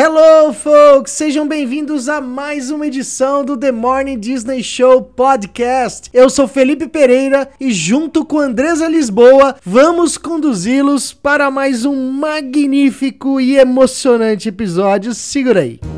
Hello, folks! Sejam bem-vindos a mais uma edição do The Morning Disney Show Podcast. Eu sou Felipe Pereira e, junto com Andresa Lisboa, vamos conduzi-los para mais um magnífico e emocionante episódio. Segura aí! You've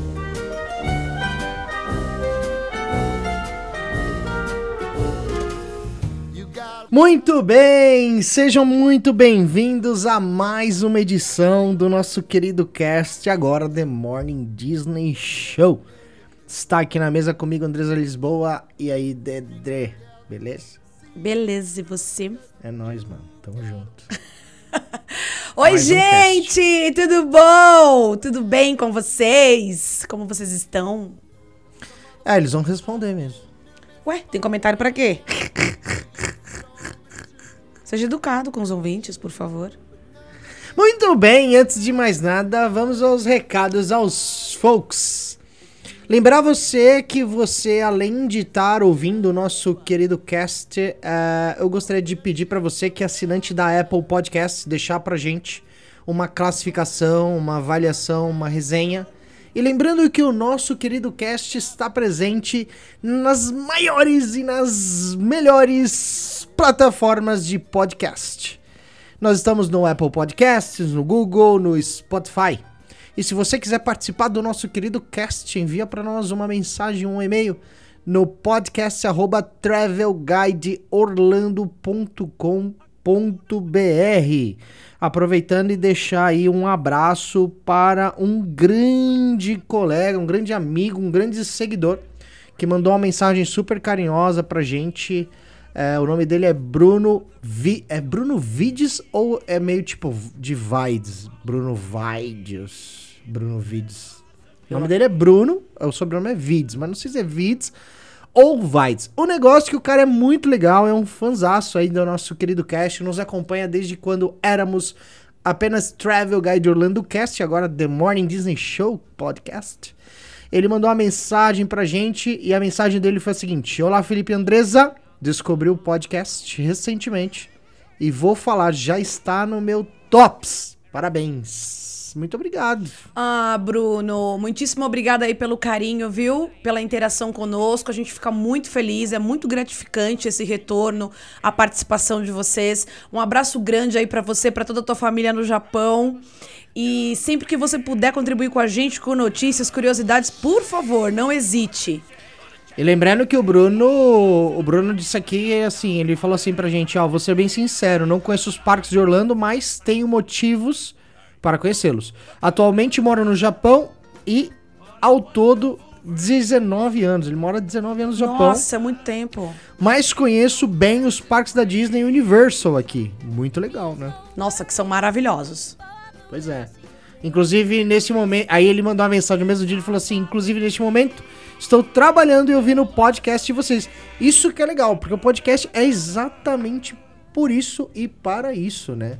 Muito bem, sejam muito bem-vindos a mais uma edição do nosso querido cast, agora The Morning Disney Show. Está aqui na mesa comigo Andresa Lisboa e aí, Dedré, beleza? Beleza, e você? É nóis, mano, tamo junto. Oi, Mais um gente! tudo bom? Tudo bem com vocês? Como vocês estão? Ah, eles vão responder mesmo. Ué, tem comentário pra quê? Seja educado com os ouvintes, por favor. Muito bem, antes de mais nada, vamos aos recados aos folks. Lembrar você que você, além de estar ouvindo o nosso querido cast, eh, eu gostaria de pedir para você que é assinante da Apple Podcast deixar pra gente uma classificação, uma avaliação, uma resenha. E lembrando que o nosso querido cast está presente nas maiores e nas melhores plataformas de podcast. Nós estamos no Apple Podcasts, no Google, no Spotify. E se você quiser participar do nosso querido cast, envia para nós uma mensagem, um e-mail no podcast travelguideorlando.com.br. Aproveitando e deixar aí um abraço para um grande colega, um grande amigo, um grande seguidor que mandou uma mensagem super carinhosa pra gente. É, o nome dele é Bruno Vi... É Bruno Vides ou é meio tipo de Vides? Bruno Vides. Bruno Vides. O nome dele é Bruno, o sobrenome é Vides, mas não sei se é Vides ou Vides. O negócio que o cara é muito legal, é um fanzaço aí do nosso querido cast, nos acompanha desde quando éramos apenas Travel Guide Orlando Cast, agora The Morning Disney Show Podcast. Ele mandou uma mensagem pra gente e a mensagem dele foi a seguinte: Olá, Felipe Andresa. Descobri o podcast recentemente e vou falar, já está no meu tops. Parabéns. Muito obrigado. Ah, Bruno, muitíssimo obrigada aí pelo carinho, viu? Pela interação conosco. A gente fica muito feliz, é muito gratificante esse retorno, a participação de vocês. Um abraço grande aí pra você, pra toda a tua família no Japão. E sempre que você puder contribuir com a gente com notícias, curiosidades, por favor, não hesite. E lembrando que o Bruno, o Bruno disse aqui, assim, ele falou assim pra gente, ó, vou ser bem sincero, não conheço os parques de Orlando, mas tenho motivos para conhecê-los. Atualmente moro no Japão e, ao todo, 19 anos. Ele mora 19 anos no Japão. Nossa, é muito tempo. Mas conheço bem os parques da Disney Universal aqui. Muito legal, né? Nossa, que são maravilhosos. Pois é. Inclusive, nesse momento. Aí ele mandou uma mensagem no mesmo dia e falou assim: Inclusive, neste momento, estou trabalhando e ouvindo o podcast de vocês. Isso que é legal, porque o podcast é exatamente por isso e para isso, né?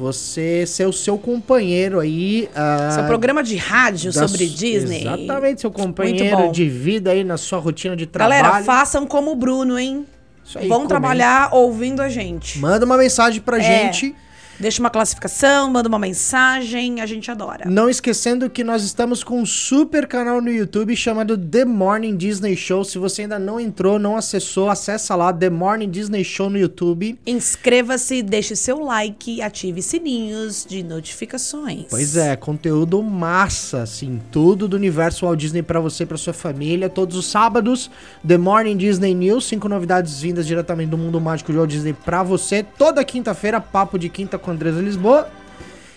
Você ser o seu companheiro aí. ah, Seu programa de rádio sobre Disney. Exatamente, seu companheiro de vida aí na sua rotina de trabalho. Galera, façam como o Bruno, hein? Isso aí, Vão comenta. trabalhar ouvindo a gente. Manda uma mensagem pra É. gente. Deixa uma classificação, manda uma mensagem, a gente adora. Não esquecendo que nós estamos com um super canal no YouTube chamado The Morning Disney Show. Se você ainda não entrou, não acessou, acessa lá The Morning Disney Show no YouTube. Inscreva-se, deixe seu like e ative sininhos de notificações. Pois é, conteúdo massa, assim, tudo do universo Walt Disney pra você e pra sua família. Todos os sábados, The Morning Disney News, cinco novidades vindas diretamente do mundo mágico de Walt Disney pra você. Toda quinta-feira, papo de quinta com Andresa Lisboa.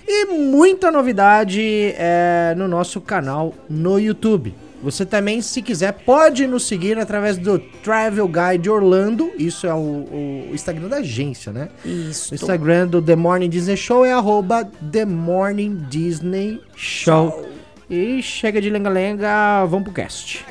E muita novidade é, no nosso canal no YouTube. Você também, se quiser, pode nos seguir através do Travel Guide Orlando. Isso é o, o Instagram da agência, né? Isso. O Instagram do The Morning Disney Show é arroba The Morning Disney Show. E chega de lenga-lenga, vamos pro cast.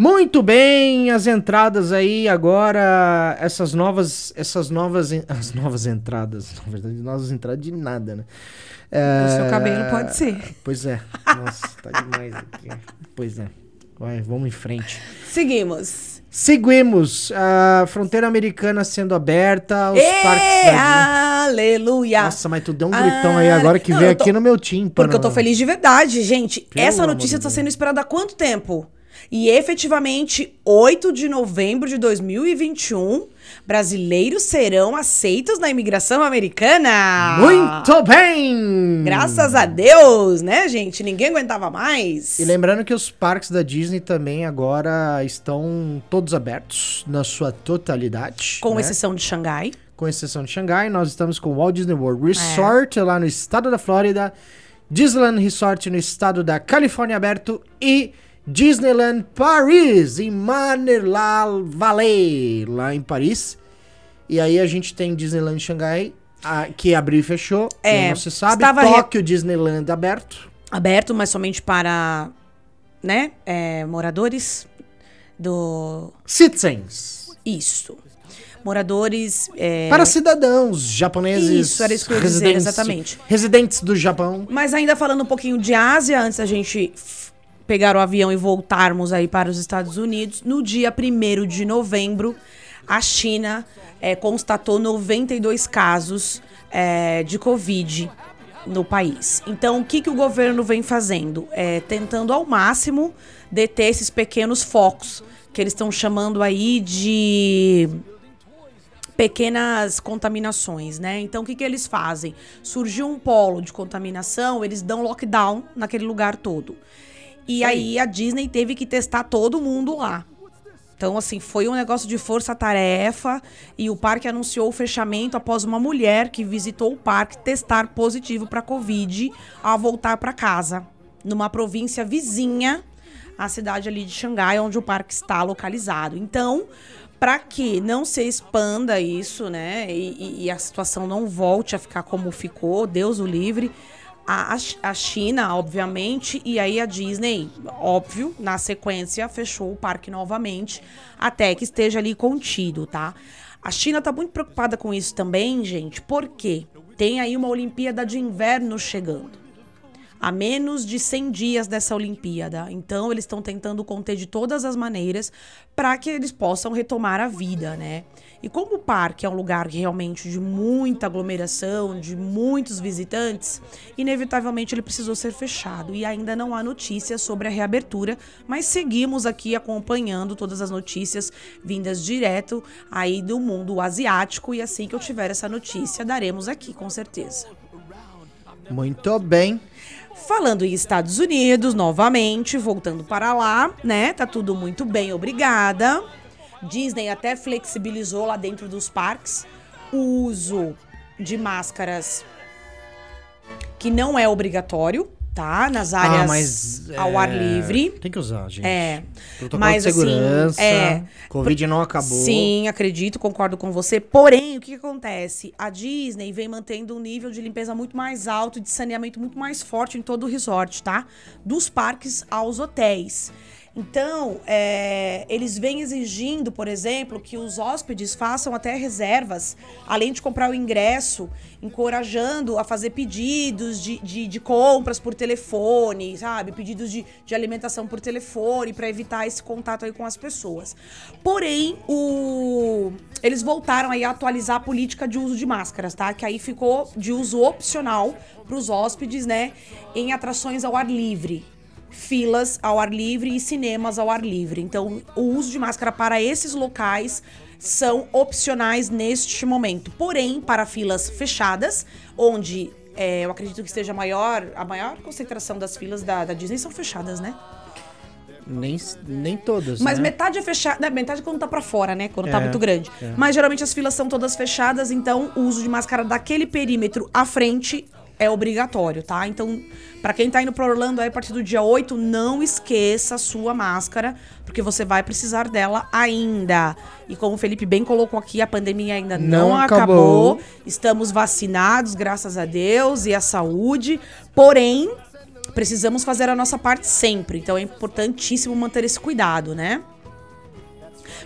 Muito bem, as entradas aí agora, essas novas, essas novas, as novas entradas, na verdade, novas entradas de nada, né? O seu É, cabelo pode ser. Pois é, nossa, tá demais aqui. Pois é, vai, vamos em frente. Seguimos. Seguimos, a fronteira americana sendo aberta, os parques da aleluia! Nossa, mas tu deu um gritão aí agora que Não, eu tô- aqui no meu tímpano. Porque eu tô feliz de verdade, gente. Pelo Essa notícia tá sendo esperada há quanto tempo? E efetivamente, 8 de novembro de 2021, brasileiros serão aceitos na imigração americana. Muito bem! Graças a Deus, né, gente? Ninguém aguentava mais. E lembrando que os parques da Disney também agora estão todos abertos na sua totalidade. Com né? exceção de Xangai. Com exceção de Xangai, nós estamos com o Walt Disney World Resort lá no estado da Flórida, Disneyland Resort no estado da Califórnia aberto e Disneyland Paris em Manilal Valley, lá em Paris. E aí a gente tem Disneyland Xangai, ah, que abriu e fechou, É, não se sabe. estava re- Tóquio Disneyland aberto. Aberto, mas somente para, né, é, moradores do... Citizens. Isso. Moradores... é, Para cidadãos japoneses. Isso, era isso que eu ia dizer, exatamente. Residentes do Japão. Mas ainda falando um pouquinho de Ásia, antes da gente pegar o avião e voltarmos aí para os Estados Unidos, no dia 1 de novembro, a China eh, constatou 92 casos eh, de Covid no país. Então, o que, que o governo vem fazendo? É, tentando ao máximo deter esses pequenos focos, que eles estão chamando aí de pequenas contaminações, né? Então, o que, que eles fazem? Surgiu um polo de contaminação, eles dão lockdown naquele lugar todo. E aí a Disney teve que testar todo mundo lá. Então, assim, foi um negócio de força-tarefa e o parque anunciou o fechamento após uma mulher que visitou o parque testar positivo para Covid ao voltar para casa, numa província vizinha à cidade ali de Xangai, onde o parque está localizado. Então, para que não se expanda isso, né, e, e- e a situação não volte a ficar como ficou, Deus o livre, a, a Ch- a China, obviamente, e aí a Disney, óbvio, na sequência, fechou o parque novamente, até que esteja ali contido, tá? A China tá muito preocupada com isso também, gente, porque tem aí uma Olimpíada de Inverno chegando a menos de 100 dias dessa Olimpíada. Então, eles estão tentando conter de todas as maneiras para que eles possam retomar a vida, né? E como o parque é um lugar realmente de muita aglomeração, de muitos visitantes, inevitavelmente ele precisou ser fechado. E ainda não há notícias sobre a reabertura, mas seguimos aqui acompanhando todas as notícias vindas direto aí do mundo asiático. E assim que eu tiver essa notícia, daremos aqui, com certeza. Muito bem. Falando em Estados Unidos, novamente, voltando para lá, né? Tá tudo muito bem, obrigada. Disney até flexibilizou lá dentro dos parques o uso de máscaras que não é obrigatório, tá? Nas áreas ah, mas. ao é, ar livre. Tem que usar, gente. É. Protocolo Mas, de assim, segurança. é. Covid não acabou. Sim, acredito, concordo com você. Porém, o que, que acontece? A Disney vem mantendo um nível de limpeza muito mais alto e de saneamento muito mais forte em todo o resort, tá? Dos parques aos hotéis. Então, é, eles vêm exigindo, por exemplo, que os hóspedes façam até reservas, além de comprar o ingresso, encorajando a fazer pedidos de, de, de compras por telefone, sabe? Pedidos de, de alimentação por telefone, para evitar esse contato aí com as pessoas. Porém, o... eles voltaram aí a atualizar a política de uso de máscaras, tá? Que aí ficou de uso opcional para os hóspedes, né? Em atrações ao ar livre filas ao ar livre e cinemas ao ar livre. Então, o uso de máscara para esses locais são opcionais neste momento. Porém, para filas fechadas, onde é, eu acredito que esteja maior, a maior concentração das filas da, da Disney são fechadas, né? Nem, nem todas. Mas né? metade é fechada. né, Metade é quando tá pra fora, né? Quando tá É, muito grande. é. Mas geralmente as filas são todas fechadas, então o uso de máscara daquele perímetro à frente é obrigatório, tá? Então, pra quem tá indo pra Orlando aí a partir do dia 8, não esqueça a sua máscara, porque você vai precisar dela ainda. E como o Felipe bem colocou aqui, a pandemia ainda não, Não acabou. acabou. Estamos vacinados, graças a Deus, e a saúde. Porém, precisamos fazer a nossa parte sempre. Então é importantíssimo manter esse cuidado, né?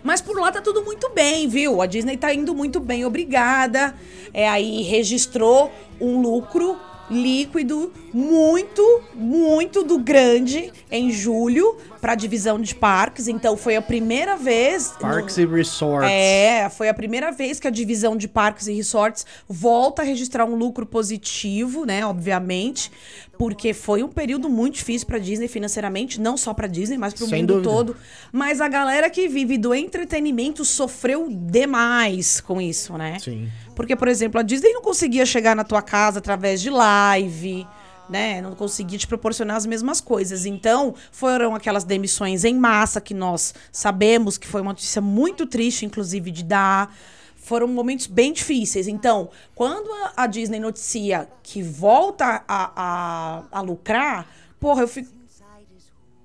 Mas por lá tá tudo muito bem, viu? A Disney tá indo muito bem, obrigada. É aí registrou um lucro líquido muito, muito do grande em julho para a divisão de parques. Então foi a primeira vez Parks no- e Resorts. é, foi a primeira vez que a divisão de parques e resorts volta a registrar um lucro positivo, né? Obviamente, porque foi um período muito difícil para Disney financeiramente, não só para Disney, mas para o mundo dúvida. todo. Mas a galera que vive do entretenimento sofreu demais com isso, né? Sim. Porque, por exemplo, a Disney não conseguia chegar na tua casa através de live, né? Não conseguia te proporcionar as mesmas coisas. Então, foram aquelas demissões em massa que nós sabemos que foi uma notícia muito triste, inclusive, de dar. Foram momentos bem difíceis. Então, quando a, Disney noticia que volta a, a, a lucrar, porra, eu fico.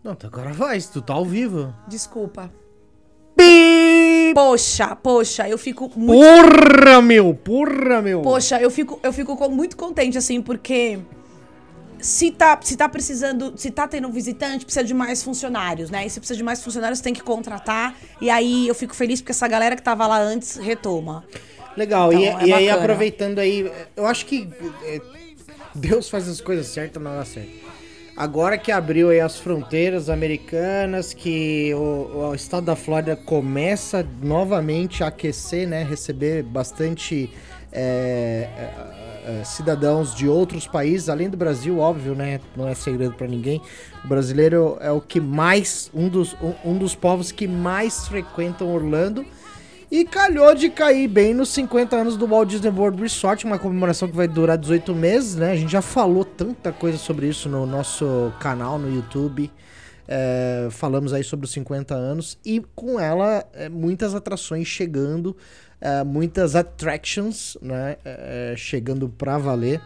Não, tá- agora vai, tu tá ao vivo. Desculpa. Pi! Poxa, poxa, eu fico muito. Porra, meu! Porra, meu! Poxa, eu fico, eu fico muito contente, assim, porque se tá, se tá precisando, se tá tendo visitante, precisa de mais funcionários, né? E se precisa de mais funcionários, tem que contratar. E aí eu fico feliz porque essa galera que tava lá antes retoma. Legal, Então, e, é e aí aproveitando aí, eu acho que é, Deus faz as coisas certas na hora certa. Agora que abriu aí as fronteiras americanas, que o, o estado da Flórida começa novamente a aquecer, né? Receber bastante é, é, cidadãos de outros países, além do Brasil, óbvio, né? Não é segredo pra ninguém. O brasileiro é o que mais, um dos, um, um dos povos que mais frequentam Orlando. E calhou de cair bem nos 50 anos do Walt Disney World Resort, uma comemoração que vai durar 18 meses, né? A gente já falou tanta coisa sobre isso no nosso canal no YouTube. É, falamos aí sobre os 50 anos e com ela é, muitas atrações chegando, é, muitas attractions, né? é, chegando pra valer.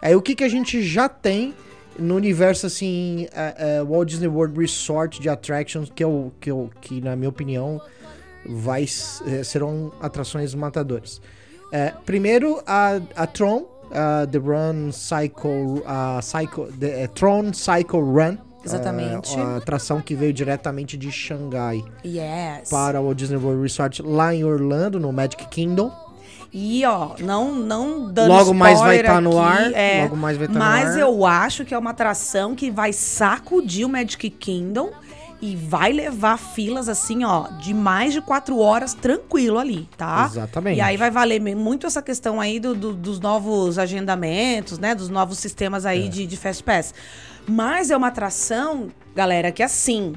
Aí o que, que a gente já tem no universo assim, é, é, Walt Disney World Resort de attractions, que, é o, que, é o, que na minha opinião vai serão atrações matadoras. É, primeiro a, a Tron, a The Run Cycle, a Cycle, the, eh, Tron Cycle Run. Exatamente. eh, a atração que veio diretamente de Xangai Yes. para o Disney World Resort lá em Orlando, no Magic Kingdom. E ó, não, não dando Logo mais vai spoiler tá no ar, é, logo mais vai tá no Mas ar. eu acho que é uma atração que vai sacudir o Magic Kingdom e vai levar filas assim, ó, de mais de quatro horas tranquilo ali, tá? Exatamente. E aí vai valer muito essa questão aí do- do- dos novos agendamentos, né? Dos novos sistemas É. aí de, de Fast Pass. Mas é uma atração, galera, que assim,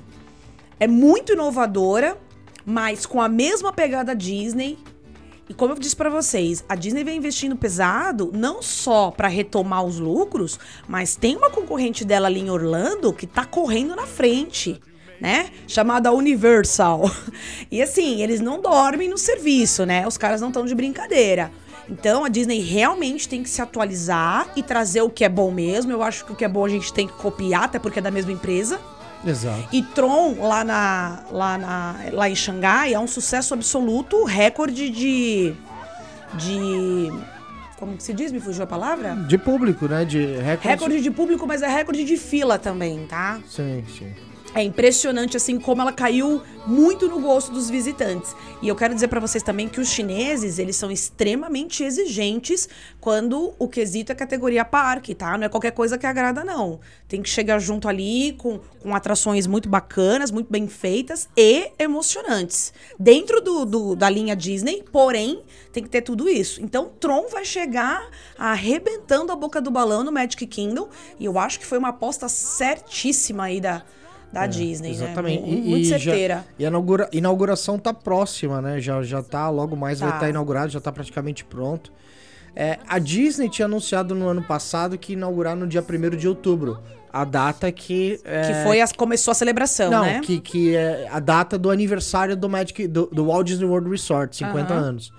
é muito inovadora, mas com a mesma pegada Disney. E como eu disse pra vocês, a Disney vem investindo pesado não só pra retomar os lucros, mas tem uma concorrente dela ali em Orlando que tá correndo na frente, né? Chamada Universal. E assim, eles não dormem no serviço, né? Os caras não estão de brincadeira. Então a Disney realmente tem que se atualizar e trazer o que é bom mesmo. Eu acho que o que é bom a gente tem que copiar, até porque é da mesma empresa. Exato. E Tron, lá, na, lá, na, lá em Xangai, é um sucesso absoluto, recorde de. de. Como que se diz? Me fugiu a palavra? De público, né? De recorde. Recorde de público, mas é recorde de fila também, tá? Sim, sim. É impressionante assim como ela caiu muito no gosto dos visitantes. E eu quero dizer pra vocês também que os chineses, eles são extremamente exigentes quando o quesito é categoria parque, tá? Não é qualquer coisa que agrada não. Tem que chegar junto ali com, com atrações muito bacanas, muito bem feitas e emocionantes. Dentro do, do- da linha Disney, porém, tem que ter tudo isso. Então, Tron vai chegar arrebentando a boca do balão no Magic Kingdom e eu acho que foi uma aposta certíssima aí da da Disney, É, Exatamente. né? E- Mu- Muito e já- certeira. E a inaugura- inauguração tá próxima, né? Já, já tá, logo mais vai Tá. estar inaugurado, já tá praticamente pronto. É, a Disney tinha anunciado no ano passado que ia inaugurar no dia 1 de outubro. A data que. é, Que foi a, começou a celebração, Não, né? que, que é a data do aniversário do Magic do, do Walt Disney World Resort, 50 Aham. anos.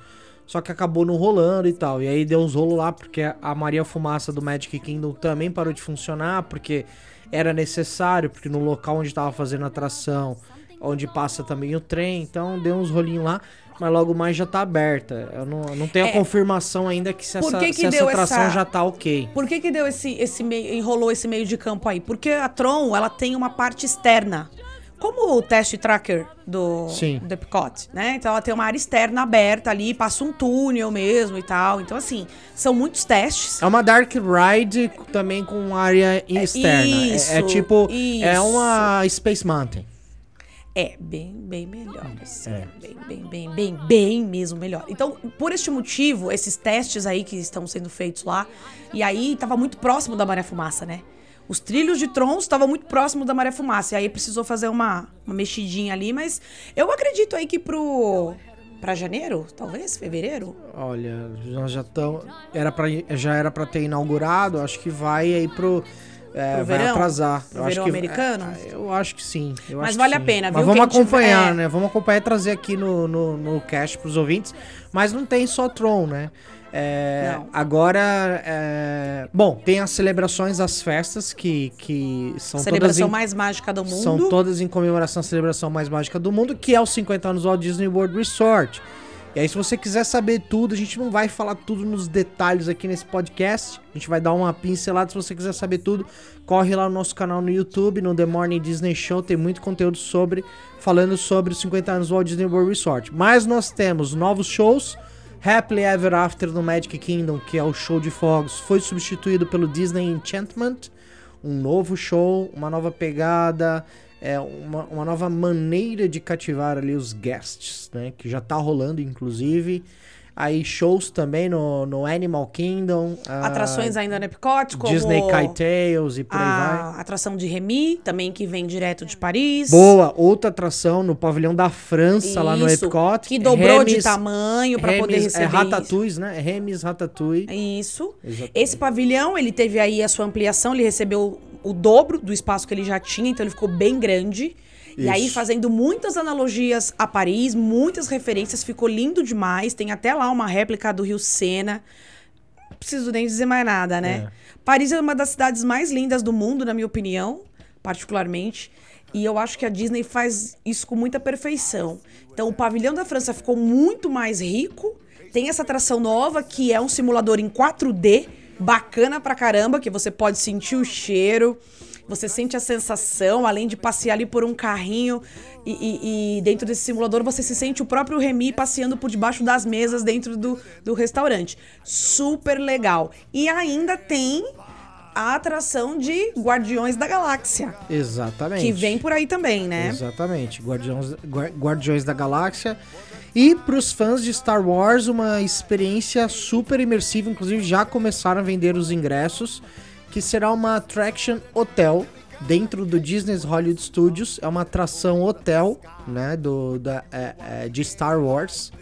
Só que acabou não rolando e tal. E aí deu uns rolos lá, porque a Maria Fumaça do Magic Kingdom também parou de funcionar, porque era necessário, porque no local onde tava fazendo a atração, onde passa também o trem, então deu uns rolinhos lá, mas logo mais já tá aberta. Eu não, não tenho a É. confirmação ainda que se Por essa, que que se essa atração essa- já tá ok. Por que que deu esse, esse meio, enrolou esse meio de campo aí? Porque a Tron, ela tem uma parte externa. Como o test tracker do, Sim. do Epcot, né? Então ela tem uma área externa aberta ali, passa um túnel mesmo e tal. Então, assim, são muitos testes. É uma Dark Ride também com área externa. É- é, isso, tipo, é isso. uma Space Mountain. É, bem, bem melhor. Assim, É. Bem, bem, bem, bem, bem mesmo melhor. Então, por este motivo, esses testes aí que estão sendo feitos lá, e aí tava muito próximo da Maré Fumaça, né? Os trilhos de trons estavam muito próximos da Maré Fumaça. E aí precisou fazer uma, uma mexidinha ali, mas eu acredito aí que pro. Pra janeiro, talvez? Fevereiro? Olha, nós já estamos. Era pra, já era pra ter inaugurado, acho que vai aí pro. é, vai verão? atrasar. Pro Eu acho verão que- americano? é, eu acho que sim. Mas acho vale a sim. pena, Mas viu? vamos Quem acompanhar, tiver- né? Vamos acompanhar e trazer aqui no, no, no cast pros ouvintes. Mas não tem só Tron, né? É. Agora, é, bom, tem as celebrações, as festas que, que são todas Celebração em- mais mágica do mundo. são todas em comemoração à celebração mais mágica do mundo, que é os 50 anos do Walt Disney World Resort. E aí, se você quiser saber tudo, a gente não vai falar tudo nos detalhes aqui nesse podcast. A gente vai dar uma pincelada. Se você quiser saber tudo, corre lá no nosso canal no YouTube, no The Morning Disney Show. Tem muito conteúdo sobre, falando sobre os 50 anos do Walt Disney World Resort. Mas nós temos novos shows. Happily Ever After no Magic Kingdom, que é o show de fogos, foi substituído pelo Disney Enchantment um novo show, uma nova pegada, é uma, uma nova maneira de cativar ali os guests, né? Que já tá rolando, inclusive. Aí shows também no, no Animal Kingdom. ah, Atrações ainda no Epcot, como Disney Kite Tales e por aí vai. a atração de Remy, também que vem direto de Paris. Boa, outra atração no pavilhão da França, lá no Isso, Epcot. Que dobrou de Remis- tamanho para poder Remis- receber É isso. Ratatouille, né? Remis Ratatouille. Isso. Exatamente. Esse pavilhão, ele teve aí a sua ampliação, ele recebeu o dobro do espaço que ele já tinha, então ele ficou bem grande. E aí, Isso. fazendo muitas analogias a Paris, muitas referências, ficou lindo demais. Tem até lá uma réplica do Rio Sena. Não preciso nem dizer mais nada, né? Paris é uma das cidades mais lindas do mundo, na minha opinião, particularmente. E eu acho que a Disney faz isso com muita perfeição. Então, o pavilhão da França ficou muito mais rico. Tem essa atração nova, que é um simulador em 4D, bacana pra caramba, que você pode sentir o cheiro, você sente a sensação, além de passear ali por um carrinho. E, e- e dentro desse simulador você se sente o próprio Remy passeando por debaixo das mesas dentro do, do restaurante. Super legal. E ainda tem a atração de Guardiões da Galáxia, Exatamente. que vem por aí também, né? Exatamente, Guardiões, Guar- Guardiões da Galáxia. E pros fãs de Star Wars, uma experiência super imersiva, inclusive já começaram a vender os ingressos, que será uma attraction hotel dentro do Disney's Hollywood Studios. É uma atração hotel, né, do, da, é, é, de Star Wars,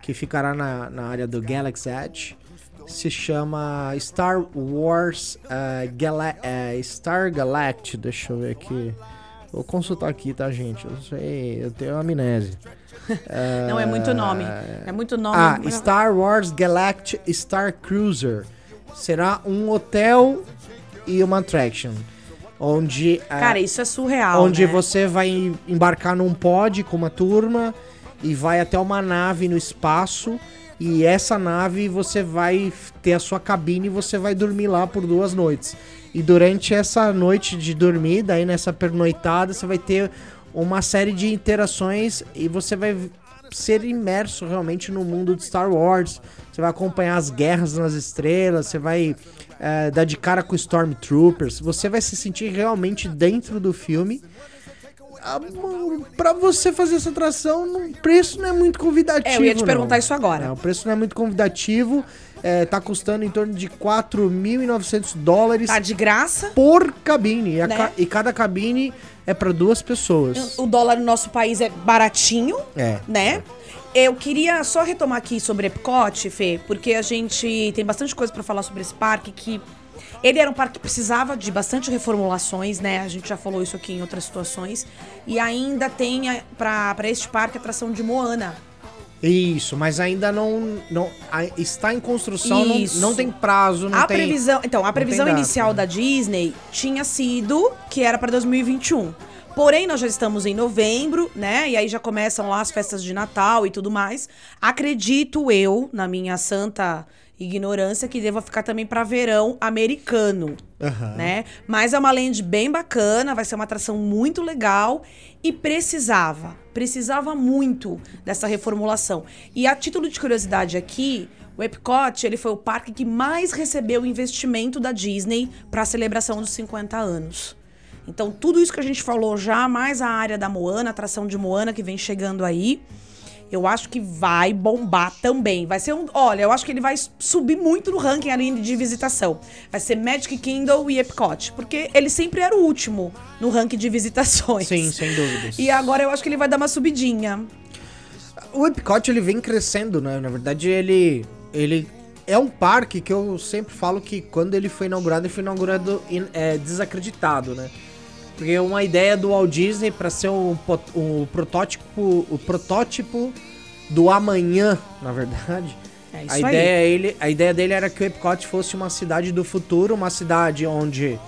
que ficará na, na área do Galaxy Edge. Se chama Star Wars eh, Gala eh, Star Galactic. Deixa eu ver aqui. Vou consultar aqui, tá, gente? Eu sei, eu tenho amnésia. Não é muito nome. É muito nome. Ah, Star Wars Galactic Star Cruiser. Será um hotel e uma attraction. Onde. eh, Cara, isso é surreal. onde né? você vai embarcar num pod com uma turma e vai até uma nave no espaço. E essa nave você vai ter a sua cabine e você vai dormir lá por duas noites. E durante essa noite de dormir, daí nessa pernoitada, você vai ter uma série de interações e você vai ser imerso realmente no mundo de Star Wars. Você vai acompanhar as guerras nas estrelas, você vai eh, dar de cara com Stormtroopers, você vai se sentir realmente dentro do filme. Ah, Pra você fazer essa atração, o preço não é muito convidativo. É, eu ia te não. perguntar isso agora. É, o preço não é muito convidativo. É, tá custando em torno de 4.900 dólares Tá de graça. por cabine. E, Né? ca- e cada cabine é para duas pessoas. O dólar no nosso país é baratinho, É. né? Eu queria só retomar aqui sobre Epcot, Fê, porque a gente tem bastante coisa pra falar sobre esse parque que ele era um parque que precisava de bastante reformulações, né? A gente já falou isso aqui em outras situações. E ainda tem a- pra pra este parque a atração de Moana. Isso, mas ainda não, não está em construção, não, não tem prazo, não a tem... previsão, então, a previsão inicial da Disney tinha sido que era para 2021. Porém, nós já estamos em novembro, né? E aí já começam lá as festas de Natal e tudo mais. Acredito eu, na minha santa ignorância, que deva ficar também para verão americano, Aham. né? Mas é uma land bem bacana, vai ser uma atração muito legal e precisava, precisava muito dessa reformulação. E a título de curiosidade aqui, o Epcot, ele foi o parque que mais recebeu investimento da Disney para a celebração dos 50 anos. Então, tudo isso que a gente falou já, mais a área da Moana, a atração de Moana que vem chegando aí, eu acho que vai bombar também. Vai ser um. Olha, eu acho que ele vai subir muito no ranking ali de visitação. Vai ser Magic Kingdom e Epcot. Porque ele sempre era o último no ranking de visitações. Sim, sem dúvidas. E agora eu acho que ele vai dar uma subidinha. O Epcot, ele vem crescendo, né? Na verdade, ele, ele é um parque que eu sempre falo que quando ele foi inaugurado, ele foi inaugurado in- é, desacreditado, né? Porque uma ideia do Walt Disney para ser o, po- o protótipo, o protótipo do amanhã, na verdade. É isso a aí. ideia, ele, a ideia dele era que o Epcot fosse uma cidade do futuro, uma cidade onde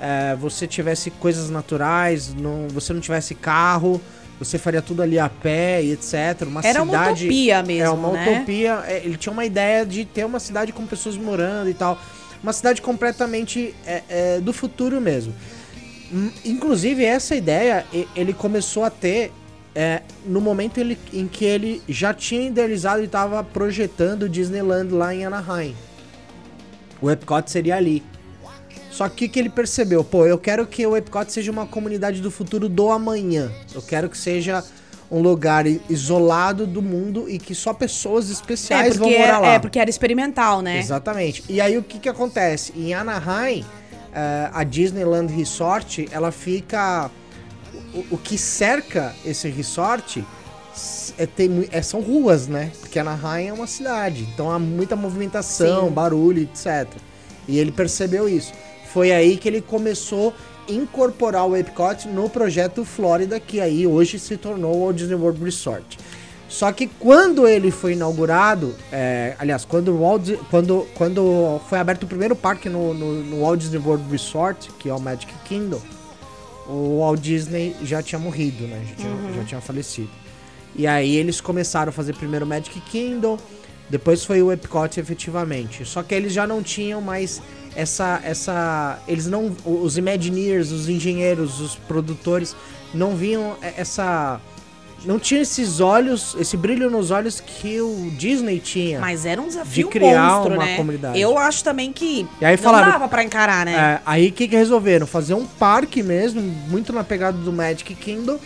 é, você tivesse coisas naturais, não, você não tivesse carro, você faria tudo ali a pé e etc. Uma Era uma cidade, utopia mesmo, É uma né? utopia. é, ele tinha uma ideia de ter uma cidade com pessoas morando e tal. Uma cidade completamente é, é, do futuro mesmo. Inclusive, essa ideia ele começou a ter é, no momento ele- em que ele já tinha idealizado e estava projetando o Disneyland lá em Anaheim. O Epcot seria ali. Só que o que ele percebeu? Pô, eu quero que o Epcot seja uma comunidade do futuro do amanhã. Eu quero que seja um lugar isolado do mundo e que só pessoas É especiais vão porque, morar era, lá. é, porque era experimental, né? Exatamente. E aí o que que acontece? Em Anaheim, a Disneyland Resort, ela fica... O, o que cerca esse resort é, tem, é, são ruas, né? Porque Anaheim é uma cidade. Então há muita movimentação, Sim. barulho, etc. E ele percebeu isso. Foi aí que ele começou a incorporar o Epcot no projeto Flórida, que aí hoje se tornou o Walt Disney World Resort. Só que quando ele foi inaugurado, é, aliás, quando, o Walt, quando, quando foi aberto o primeiro parque no, no, no Walt Disney World Resort, que é o Magic Kingdom, o Walt Disney já tinha morrido, né? Já tinha, já tinha falecido. E aí eles começaram a fazer primeiro o Magic Kingdom, depois foi o Epcot efetivamente. Só que eles já não tinham mais essa essa eles não os Imagineers, os engenheiros, os produtores não viam essa não tinha esses olhos, esse brilho nos olhos que o Disney tinha. Mas era um desafio De criar monstro, uma né? comunidade. Eu acho também que E aí não falaram- dava pra encarar, né? É, aí o que, que resolveram? Fazer um parque mesmo, muito na pegada do Magic Kingdom,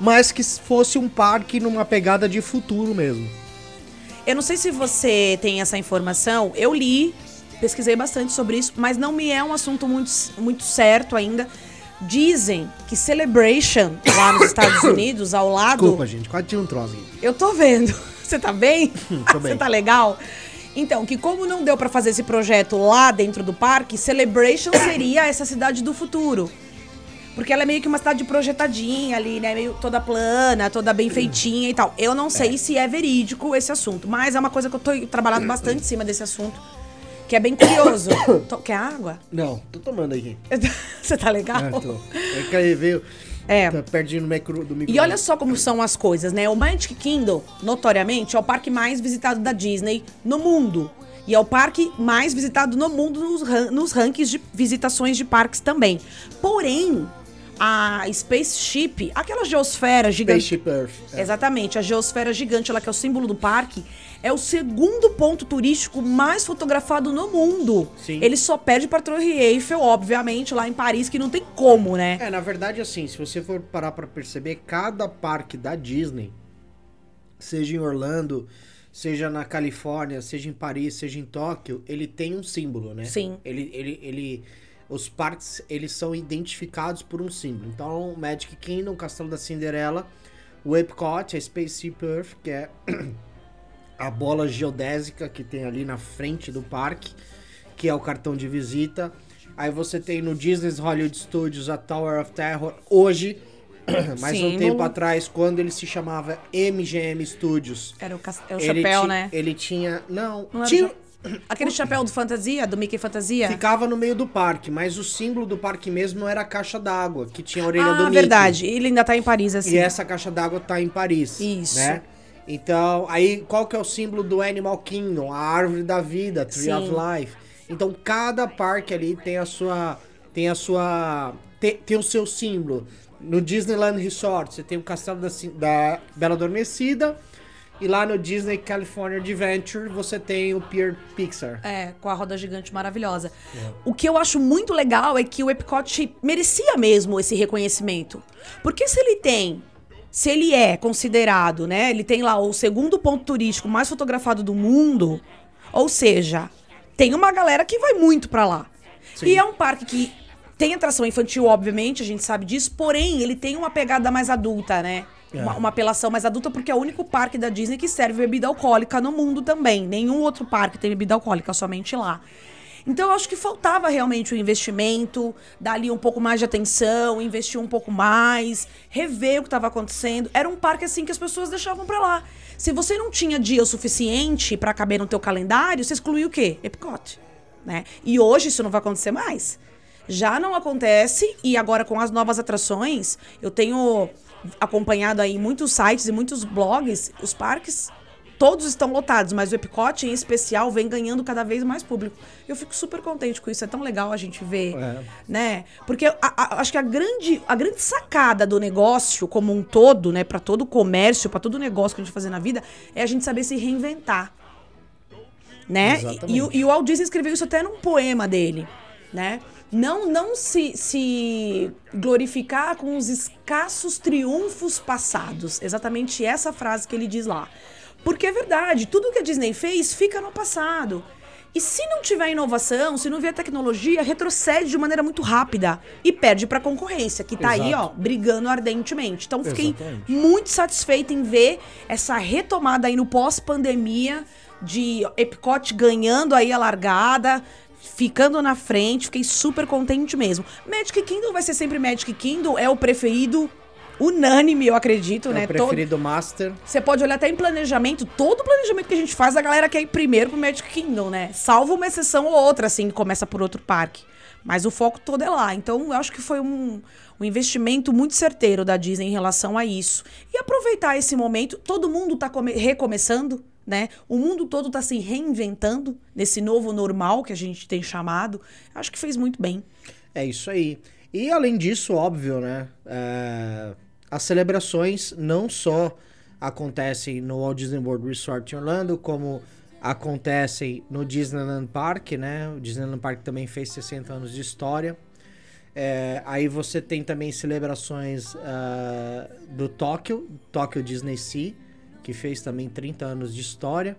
mas que fosse um parque numa pegada de futuro mesmo. Eu não sei se você tem essa informação. Eu li, pesquisei bastante sobre isso, mas não me é um assunto muito, muito certo ainda. Dizem que Celebration, lá nos Estados Unidos, ao lado. Desculpa, gente, quase tinha um troço aqui. Eu tô vendo. Você tá bem? tô bem. Você tá legal? Então, que como não deu pra fazer esse projeto lá dentro do parque, Celebration seria essa cidade do futuro. Porque ela é meio que uma cidade projetadinha ali, né? Meio toda plana, toda bem feitinha e tal. Eu não sei se é verídico esse assunto, mas é uma coisa que eu tô trabalhando bastante em cima desse assunto, que é bem curioso. Tô- Quer água? Não, tô tomando aqui. Você tá legal? Ah, tô. É que aí veio. É. Tá pertinho do micro. Do micro E olha só como são as coisas, né? O Magic Kingdom, notoriamente, é o parque mais visitado da Disney no mundo. E é o parque mais visitado no mundo nos, ran- nos rankings de visitações de parques também. Porém, a Spaceship, aquela geosfera gigante. Spaceship Earth. É. Exatamente, a geosfera gigante, ela que é o símbolo do parque, é o segundo ponto turístico mais fotografado no mundo. Sim. Ele só perde para Torre Eiffel, obviamente, lá em Paris, que não tem como, né? É, na verdade, assim, se você for parar pra perceber, cada parque da Disney, seja em Orlando, seja na Califórnia, seja em Paris, seja em Tóquio, ele tem um símbolo, né? Sim. Ele, ele, ele, os parques, eles são identificados por um símbolo. Então, Magic Kingdom, Castelo da Cinderela, O Epcot, a Space Earth, que é a bola geodésica que tem ali na frente do parque, que é o cartão de visita. Aí você tem no Disney's Hollywood Studios a Tower of Terror hoje, mais um tempo atrás, quando ele se chamava MGM Studios. Era o, cas- é o chapéu, ti- né? Ele tinha. Não, Não tinha. Aquele chapéu do Fantasia, do Mickey Fantasia? Ficava no meio do parque, mas o símbolo do parque mesmo era a caixa d'água, que tinha a orelha do ah, Mickey. verdade. Ele ainda tá em Paris, assim. E essa caixa d'água tá em Paris. Isso. Né? Então, aí qual que é o símbolo do Animal Kingdom? A árvore da vida, Tree Sim. of Life. Então, cada parque ali tem a sua tem a sua tem, tem o seu símbolo. No Disneyland Resort, você tem o castelo da, da Bela Adormecida. E lá no Disney California Adventure, você tem o Pier Pixar. É, com a roda gigante maravilhosa. O que eu acho muito legal é que o Epcot merecia mesmo esse reconhecimento. Porque se ele tem, se ele é considerado, né, ele tem lá o segundo ponto turístico mais fotografado do mundo, ou seja, tem uma galera que vai muito pra lá. E é um parque que tem atração infantil, obviamente, a gente sabe disso, porém ele tem uma pegada mais adulta, né? Uma, uma apelação mais adulta, porque é o único parque da Disney que serve bebida alcoólica no mundo também. Nenhum outro parque tem bebida alcoólica, somente lá. Então eu acho que faltava realmente o investimento, dar ali um pouco mais de atenção, investir um pouco mais, rever o que estava acontecendo. Era um parque assim que as pessoas deixavam pra lá. Se você não tinha dia o suficiente pra caber no teu calendário, você excluía o quê? Epcot, né? E hoje isso não vai acontecer mais. Já não acontece e agora com as novas atrações, eu tenho acompanhado aí muitos sites e muitos blogs, os parques todos estão lotados, mas o Epcot em especial vem ganhando cada vez mais público. Eu fico super contente com isso, é tão legal a gente ver, É. né? Porque a- a- acho que a grande, a grande sacada do negócio como um todo, né, para todo o comércio, para todo negócio que a gente fazer na vida, é a gente saber se reinventar né? E, o- e o Walt Disney escreveu isso até num poema dele, né? Não, não se, se glorificar com os escassos triunfos passados. Exatamente essa frase que ele diz lá. Porque é verdade, tudo que a Disney fez fica no passado. E se não tiver inovação, se não vier tecnologia, retrocede de maneira muito rápida e perde para a concorrência, que tá aí, ó, brigando ardentemente. Então fiquei Exatamente. muito satisfeita em ver essa retomada aí no pós-pandemia de Epcot ganhando aí a largada, ficando na frente, fiquei super contente mesmo. Magic Kingdom vai ser sempre Magic Kingdom, é o preferido unânime, eu acredito, É né? o Todo- preferido Master. você pode olhar até em planejamento, todo planejamento que a gente faz, a galera quer ir primeiro pro Magic Kingdom, né? Salvo uma exceção ou outra, assim, que começa por outro parque. Mas o foco todo é lá. Então, eu acho que foi um, um investimento muito certeiro da Disney em relação a isso. E aproveitar esse momento, todo mundo tá come- recomeçando, né? O mundo todo tá se reinventando nesse novo normal que a gente tem chamado. Acho que fez muito bem. É isso aí. E além disso, óbvio, né? é, as celebrações não só acontecem no Walt Disney World Resort em Orlando, como acontecem no Disneyland Park, né? O Disneyland Park também fez 60 anos de história. É, aí você tem também celebrações ah, do Tóquio, Tóquio Disney Sea, que fez também 30 anos de história.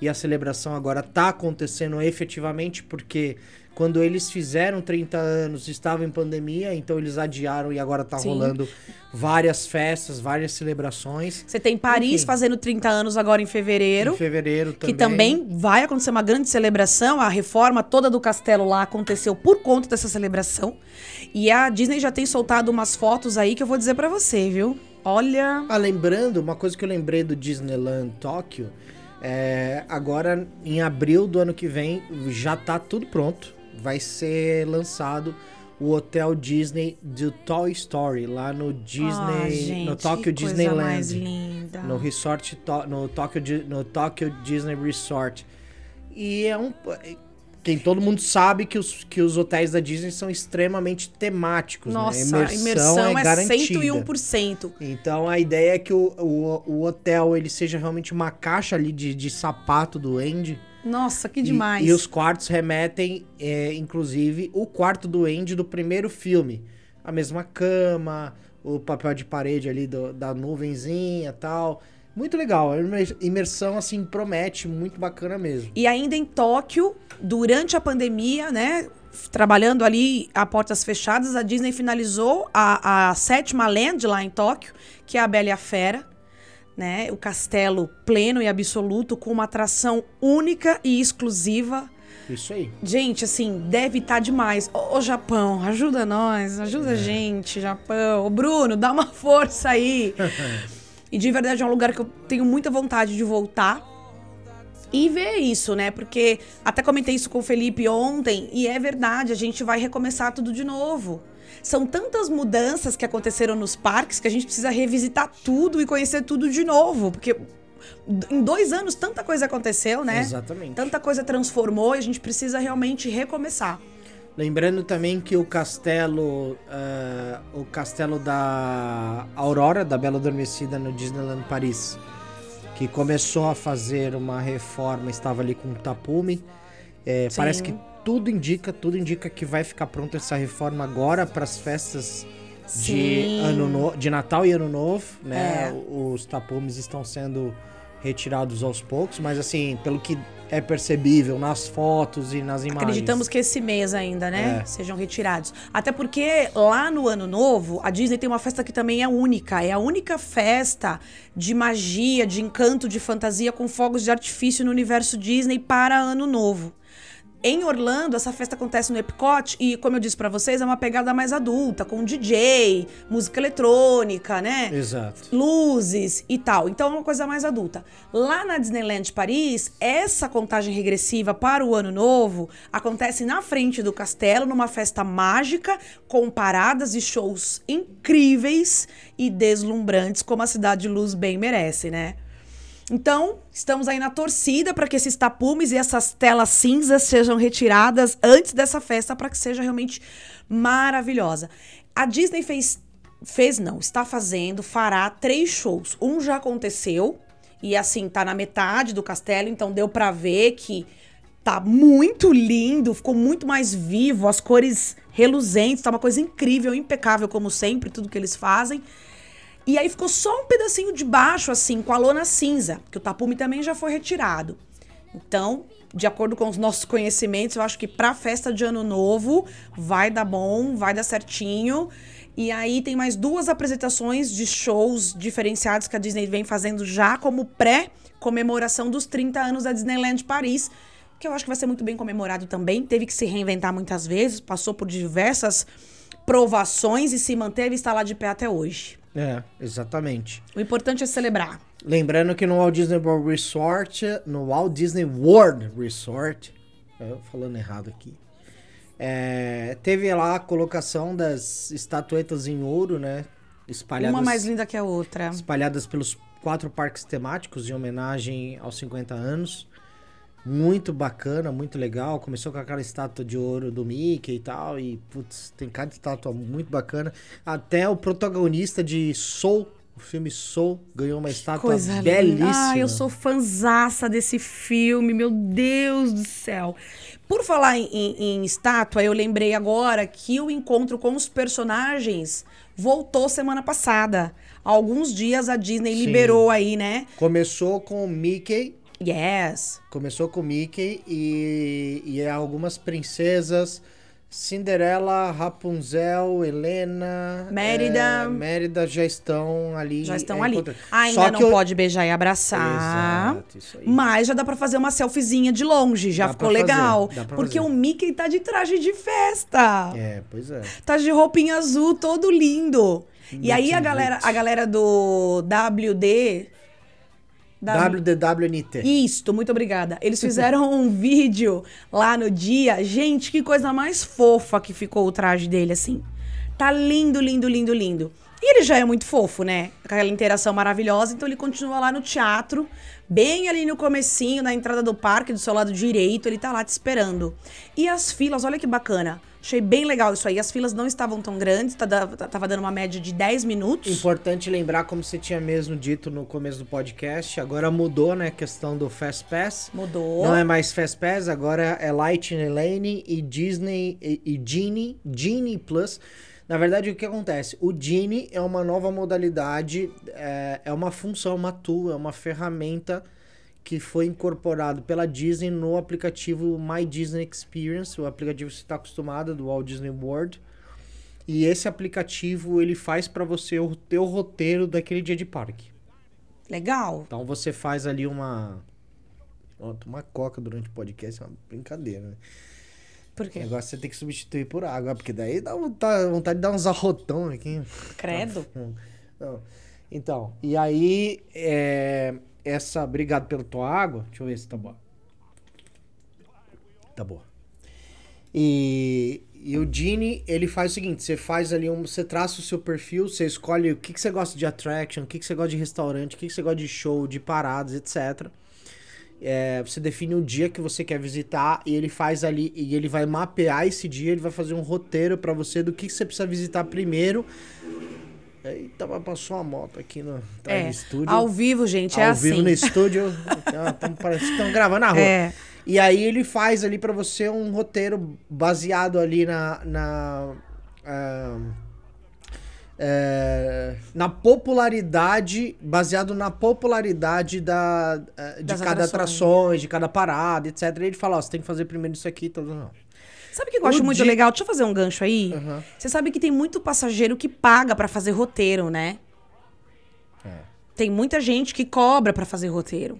E a celebração agora está acontecendo efetivamente porque quando eles fizeram 30 anos estava em pandemia, então eles adiaram e agora tá Sim. rolando várias festas, várias celebrações. Você tem Paris Enfim. fazendo 30 anos agora em fevereiro. Em fevereiro também. Que também vai acontecer uma grande celebração. A reforma toda do castelo lá aconteceu por conta dessa celebração. E a Disney já tem soltado umas fotos aí que eu vou dizer pra você, viu? Olha. Ah, lembrando, uma coisa que eu lembrei do Disneyland Tóquio, é, agora em abril do ano que vem já tá tudo pronto. Vai ser lançado o Hotel Disney do Toy Story lá no Disney, Ah, gente, no coisa Disneyland, no resort no Tóquio Di- no Tóquio Disney Resort. E é um quem todo mundo sabe que os, que os hotéis da Disney são extremamente temáticos, Nossa, né? a imersão é, é, garantida. 101%. Então a ideia é que o, o, o hotel ele seja realmente uma caixa ali de, de sapato do Andy. Nossa, que E- demais. E, os quartos remetem, é, inclusive, o quarto do Andy do primeiro filme. A mesma cama, o papel de parede ali do- da nuvenzinha e tal. Muito legal. A imer- imersão, assim, promete. Muito bacana mesmo. E ainda em Tóquio, durante a pandemia, né? trabalhando ali a portas fechadas, a Disney finalizou a, a sétima land lá em Tóquio, que é a Bela e a Fera. Né, o castelo pleno e absoluto com uma atração única e exclusiva Isso aí. Gente, assim, deve estar demais. Ô, ô, Japão, ajuda nós, ajuda a gente, Japão. Ô, Bruno, dá uma força aí. e de verdade é um lugar que eu tenho muita vontade de voltar e ver isso, né? Porque até comentei isso com o Felipe ontem e é verdade, a gente vai recomeçar tudo de novo. São tantas mudanças que aconteceram nos parques que a gente precisa revisitar tudo e conhecer tudo de novo, porque em dois anos tanta coisa aconteceu, né? Exatamente. Tanta coisa transformou e a gente precisa realmente recomeçar. Lembrando também que o castelo, ah, o castelo da Aurora, da Bela Adormecida no Disneyland Paris, que começou a fazer uma reforma, estava ali com tapume. É, parece que tudo indica, tudo indica que vai ficar pronta essa reforma agora para as festas de ano no... de Natal e Ano Novo, né? É. Os tapumes estão sendo retirados aos poucos, mas assim, pelo que é percebível nas fotos e nas imagens. Acreditamos que esse mês ainda, né? É. Sejam retirados. Até porque lá no Ano Novo, a Disney tem uma festa que também é única. É a única festa de magia, de encanto, de fantasia com fogos de artifício no universo Disney para Ano Novo. Em Orlando, essa festa acontece no Epcot e, como eu disse pra vocês, é uma pegada mais adulta, com DJ, música eletrônica, né? Exato. luzes e tal. Então é uma coisa mais adulta. Lá na Disneyland Paris, essa contagem regressiva para o ano novo acontece na frente do castelo, numa festa mágica, com paradas e shows incríveis e deslumbrantes, como a Cidade de Luz bem merece, né? Então, estamos aí na torcida para que esses tapumes e essas telas cinzas sejam retiradas antes dessa festa para que seja realmente maravilhosa. A Disney fez fez não, está fazendo, fará três shows. Um já aconteceu e assim tá na metade do castelo, então deu para ver que tá muito lindo, ficou muito mais vivo, as cores reluzentes, tá uma coisa incrível, impecável como sempre, tudo que eles fazem. E aí ficou só um pedacinho de baixo, assim, com a lona cinza, que o tapume também já foi retirado. Então, de acordo com os nossos conhecimentos, eu acho que pra festa de ano novo vai dar bom, vai dar certinho. E aí tem mais duas apresentações de shows diferenciados que a Disney vem fazendo já como pré-comemoração dos 30 anos da Disneyland Paris, que eu acho que vai ser muito bem comemorado também. Teve que se reinventar muitas vezes, passou por diversas provações e se manteve e está lá de pé até hoje. É, exatamente. O importante é celebrar. Lembrando que no Walt Disney World Resort, no Walt Disney World Resort, eu falando errado aqui, é, teve lá a colocação das estatuetas em ouro, né? Espalhadas, Uma mais linda que a outra. espalhadas pelos quatro parques temáticos em homenagem aos 50 anos. Muito bacana, muito legal. Começou com aquela estátua de ouro do Mickey e tal. E, putz, tem cada estátua muito bacana. Até o protagonista de Soul, o filme Soul, ganhou uma estátua Coisa belíssima. linda. Ah, eu sou fanzaça desse filme, meu Deus do céu. Por falar em, em- em estátua, eu lembrei agora que o encontro com os personagens voltou semana passada. Há alguns dias a Disney Sim. liberou aí, né? Começou com o Mickey. Yes. Começou com o Mickey e, e algumas princesas. Cinderela, Rapunzel, Helena, Mérida. é, Mérida já estão ali. Já estão é, ali. encontra- Ainda Só não eu- pode beijar e abraçar. Exato, isso aí. Mas já dá pra fazer uma selfiezinha de longe, já Dá ficou legal. porque fazer. o Mickey tá de traje de festa. É, pois é. Tá de roupinha azul, todo lindo. E aí a Muito galera, a galera do WD. W- WDWNT. Isto, muito obrigada. Eles fizeram um vídeo lá no dia. Gente, que coisa mais fofa que ficou o traje dele, assim. Tá lindo, lindo, lindo, lindo. E ele já é muito fofo, né? Aquela interação maravilhosa. Então ele continua lá no teatro, bem ali no comecinho, na entrada do parque, do seu lado direito. Ele tá lá te esperando. E as filas, olha que bacana. Achei bem legal isso aí. As filas não estavam tão grandes, tá da- tava dando uma média de 10 minutos. Importante lembrar, como você tinha mesmo dito no começo do podcast, agora mudou, né, a questão do Fast Pass. Mudou. Não é mais Fast Pass, agora é Lightning Lane e Disney e, e Genie, Genie Plus. Na verdade, o que acontece? O Genie é uma nova modalidade, é, é uma função, uma tool, é uma ferramenta que foi incorporado pela Disney no aplicativo My Disney Experience, o aplicativo que você está acostumado do Walt Disney World. E esse aplicativo ele faz para você o teu roteiro daquele dia de parque. Legal. Então você faz ali uma Ó, tomar coca durante o podcast é uma brincadeira, né? Por quê? Agora você tem que substituir por água, porque daí dá vontade, vontade de dar uns arrotão aqui. Credo. Então, e aí, é, essa. Obrigado pela tua água. Deixa eu ver se tá boa. Tá boa. E, e o Genie, ele faz o seguinte: você faz ali um. Você traça o seu perfil, você escolhe o que, que você gosta de attraction, o que, que você gosta de restaurante, o que, que você gosta de show, de paradas, etc. É, você define o dia que você quer visitar e ele faz ali e ele vai mapear esse dia, ele vai fazer um roteiro para você do que, que você precisa visitar primeiro. Eita, mas passou uma moto aqui no, É, no estúdio. ao vivo, gente, é Ao assim. vivo no estúdio. Parece que estão gravando na rua. É. E aí ele faz ali pra você um roteiro baseado ali na. na ah, é, na popularidade, baseado na popularidade da, eh, de Das cada atrações. atrações, de cada parada, etc. E ele fala, ó, você tem que fazer primeiro isso aqui, tudo não. Sabe o que eu acho O muito legal? Deixa eu fazer um gancho aí. Aham. Você sabe que tem muito passageiro que paga pra fazer roteiro, né? É. Tem muita gente que cobra pra fazer roteiro.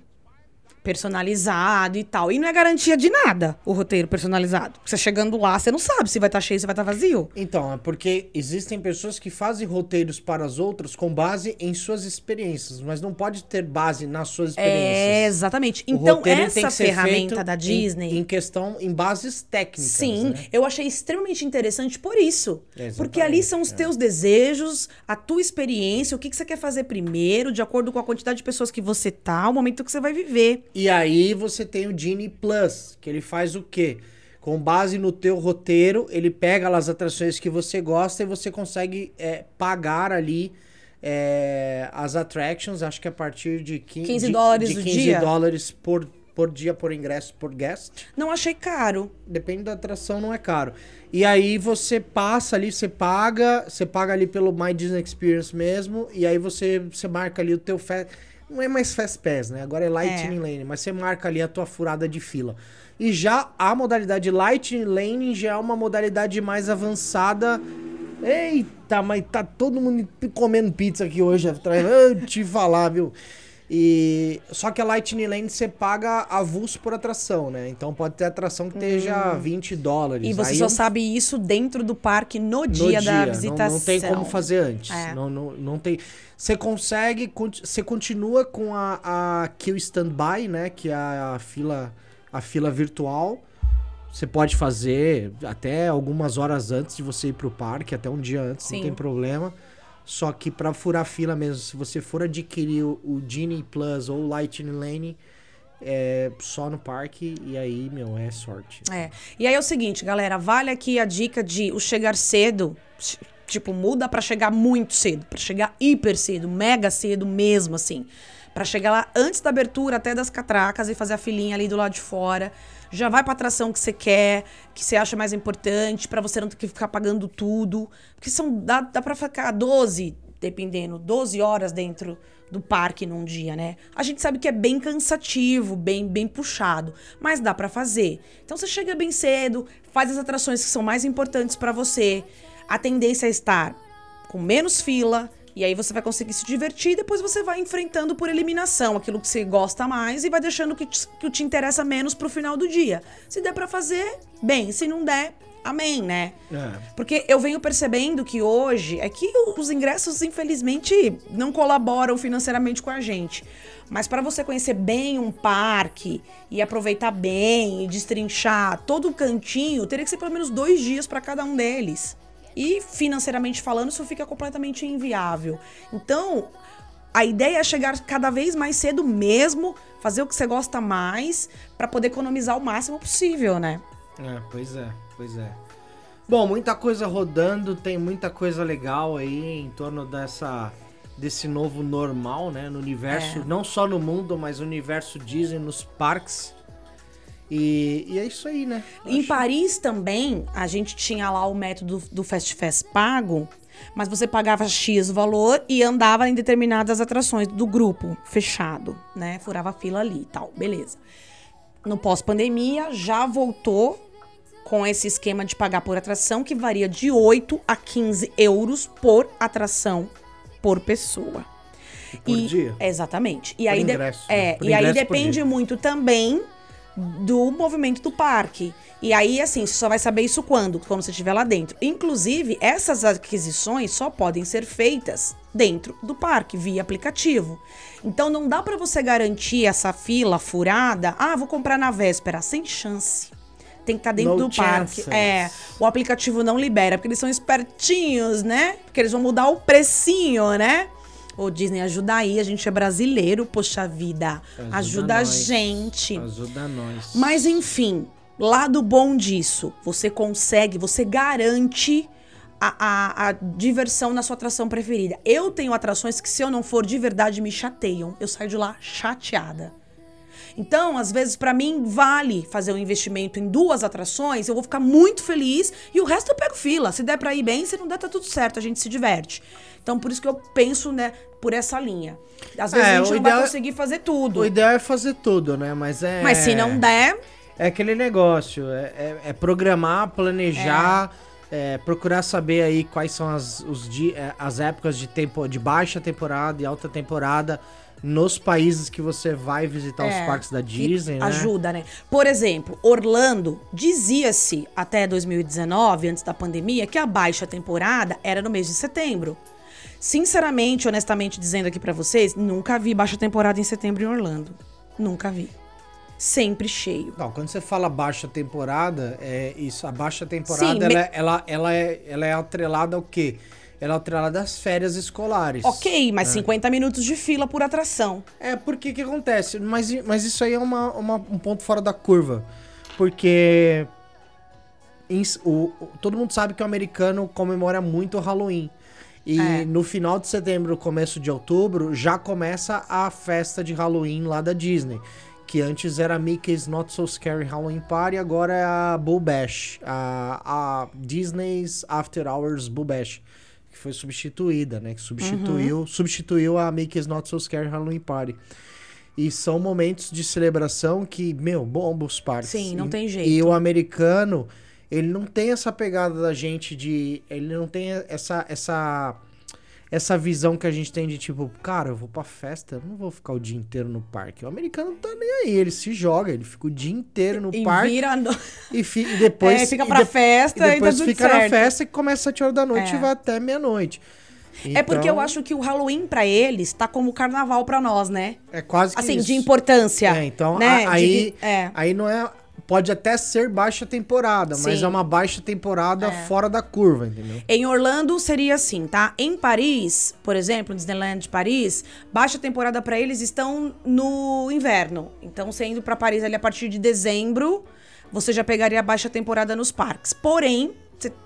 Personalizado e tal. E não é garantia de nada o roteiro personalizado. Porque você chegando lá, você não sabe se vai estar cheio, se vai estar vazio. Então, é porque existem pessoas que fazem roteiros para as outras com base em suas experiências, mas não pode ter base nas suas experiências. É, exatamente. O Então, essa ferramenta da em- Disney. Em, questão, em bases técnicas. Sim, né? eu achei extremamente interessante por isso. Porque ali são os é. teus desejos, a tua experiência, o que, que você quer fazer primeiro, de acordo com a quantidade de pessoas que você tá, o momento que você vai viver. E aí você tem o Genie Plus, que ele faz o quê? Com base no teu roteiro, ele pega as atrações que você gosta e você consegue é, pagar ali é, as attractions, acho que a partir de 15, 15 de- dólares de o 15 dia. dólares por, por dia, por ingresso, por guest. Não achei caro. Depende da atração, não é caro. E aí você passa ali, você paga, você paga ali pelo My Disney Experience mesmo, e aí você, você marca ali o teu. Não é mais Fast Pass, né? Agora é Lightning Lane, mas você marca ali a tua furada de fila. E já a modalidade Lightning Lane já é uma modalidade mais avançada. Eita, mas tá todo mundo comendo pizza aqui hoje atrás. Eu te falar, viu? E só que a Lightning Lane você paga avulso por atração, né? Então pode ter atração que esteja 20 dólares. Hum. E você Aí só eu- sabe isso dentro do parque no, no dia, da não- visitação. Não, tem como fazer antes. É. Não, não, não tem. Você consegue, você continua com a, a Kill Standby, né? Que é a, fila, a fila virtual. Você pode fazer até algumas horas antes de você ir pro parque, até um dia antes, Sim. não tem problema. Só que pra furar fila mesmo, se você for adquirir o, Genie Plus ou o Lightning Lane, é só no parque e aí, meu, é sorte. É. E aí é o seguinte, galera, vale aqui a dica de o chegar cedo, tipo, muda pra chegar muito cedo, pra chegar hiper cedo, mega cedo mesmo, assim. Pra chegar lá antes da abertura, até das catracas e fazer a filinha ali do lado de fora. Já vai pra atração que você quer, que você acha mais importante, pra você não ter que ficar pagando tudo. Porque são dá, dá pra ficar 12, dependendo, 12 horas dentro do parque num dia, né? A gente sabe que é bem cansativo, bem bem puxado, mas dá pra fazer. Então você chega bem cedo, faz as atrações que são mais importantes pra você. A tendência é estar com menos fila e aí você vai conseguir se divertir e depois você vai enfrentando por eliminação aquilo que você gosta mais e vai deixando o que te, que te interessa menos pro final do dia. Se der pra fazer, bem, se não der, amém, né? É. Porque eu venho percebendo que hoje é que os ingressos, infelizmente, não colaboram financeiramente com a gente. Mas para você conhecer bem um parque e aproveitar bem e destrinchar todo o cantinho, teria que ser pelo menos dois dias para cada um deles. E financeiramente falando, isso fica completamente inviável. Então, a ideia é chegar cada vez mais cedo mesmo, fazer o que você gosta mais, para poder economizar o máximo possível, né? É, pois é, pois é. Bom, muita coisa rodando, tem muita coisa legal aí em torno dessa desse novo normal, né, no universo, É. não só no mundo, mas no universo Disney, nos parques. E, e é isso aí, né? Em Acho- Paris também, a gente tinha lá o método do Fast Fast pago, Mas você pagava X valor e andava em determinadas atrações do grupo fechado, né? Furava a fila ali e tal, beleza. No pós-pandemia já voltou com esse esquema de pagar por atração que varia de 8 a 15 euros por atração por pessoa. Por dia? Exatamente. E Por aí, de- ingresso, é, né? E aí depende muito também do movimento do parque. E aí, assim, você só vai saber isso quando? Quando você estiver lá dentro. Inclusive, essas aquisições só podem ser feitas dentro do parque, via aplicativo. Então, não dá pra você garantir essa fila furada. Ah, vou comprar na véspera. Sem chance. Tem que estar dentro No do parque. chances. É, o aplicativo não libera, porque eles são espertinhos, né? Porque eles vão mudar o precinho, né? Ô, Disney, ajuda aí, a gente é brasileiro, poxa vida. Ajuda, a nós. gente. Ajuda nós. Mas enfim, lado bom disso, você consegue, você garante a, a- a diversão na sua atração preferida. Eu tenho atrações que, se eu não for de verdade, me chateiam. Eu saio de lá chateada. Então, às vezes, pra mim, vale fazer um investimento em duas atrações, eu vou ficar muito feliz e o resto eu pego fila. Se der pra ir bem, se não der, tá tudo certo, a gente se diverte. Então, por isso que eu penso, né, por essa linha. Às vezes É, a gente não vai é- conseguir fazer tudo. O ideal é fazer tudo, né? Mas é. Mas se não der, É aquele negócio, é, é- é programar, planejar, é, procurar saber aí quais são as, os é, as épocas de, tempo, de baixa temporada e alta temporada nos países que você vai visitar É, os parques da Disney, né? Ajuda, né? Por exemplo, Orlando dizia-se até 2019, antes da pandemia, que a baixa temporada era no mês de setembro. Sinceramente, honestamente dizendo aqui pra vocês, nunca vi baixa temporada em setembro em Orlando. Nunca vi. Sempre cheio. Não, quando você fala baixa temporada, é isso. A baixa temporada Sim, ela, me- ela, ela, é, ela é atrelada ao quê? Ela é atrelada às férias escolares. Ok, mas 50 minutos de fila por atração. É, porque que acontece? Mas, mas isso aí é uma, uma- um ponto fora da curva. Porque em o- todo mundo sabe que o americano comemora muito o Halloween. E É. no final de setembro, começo de outubro, já começa a festa de Halloween lá da Disney. Que antes era Mickey's Not So Scary Halloween Party, agora é a Bull Bash. A, a Disney's After Hours Bull Bash. Foi substituída, né? Que substituiu, Uhum. substituiu a Mickey's Not So Scary Halloween Party. E são momentos de celebração que, meu, bomba os parques. Sim, não E- tem E jeito. o americano, ele não tem essa pegada da gente de. Ele não tem essa. essa essa visão que a gente tem de tipo, cara, eu vou pra festa, eu não vou ficar o dia inteiro no parque. O americano não tá nem aí, ele se joga, ele fica o dia inteiro no E parque vira. no- e, fi- e depois. É, fica e pra de- festa e e depois tá fica na certo. festa que começa às 7 horas da noite É. e vai até meia-noite. É porque eu Então, acho que o Halloween pra eles tá como o carnaval pra nós, né? É quase que Assim, isso. de importância. É, então né? a- De- aí, é. aí não é. Pode até ser baixa temporada, mas Sim. é uma baixa temporada fora da curva, entendeu? Em Orlando seria assim, tá? Em Paris, por exemplo, Disneyland de Paris, baixa temporada pra eles estão no inverno. Então, você indo pra Paris ali a partir de dezembro, você já pegaria a baixa temporada nos parques. Porém,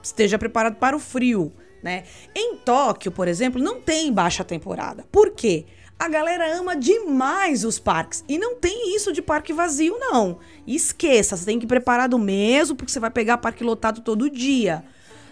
esteja preparado para o frio, né? Em Tóquio, por exemplo, não tem baixa temporada. Por quê? A galera ama demais os parques. E não tem isso de parque vazio, não. Esqueça, você tem que ir preparado mesmo, porque você vai pegar parque lotado todo dia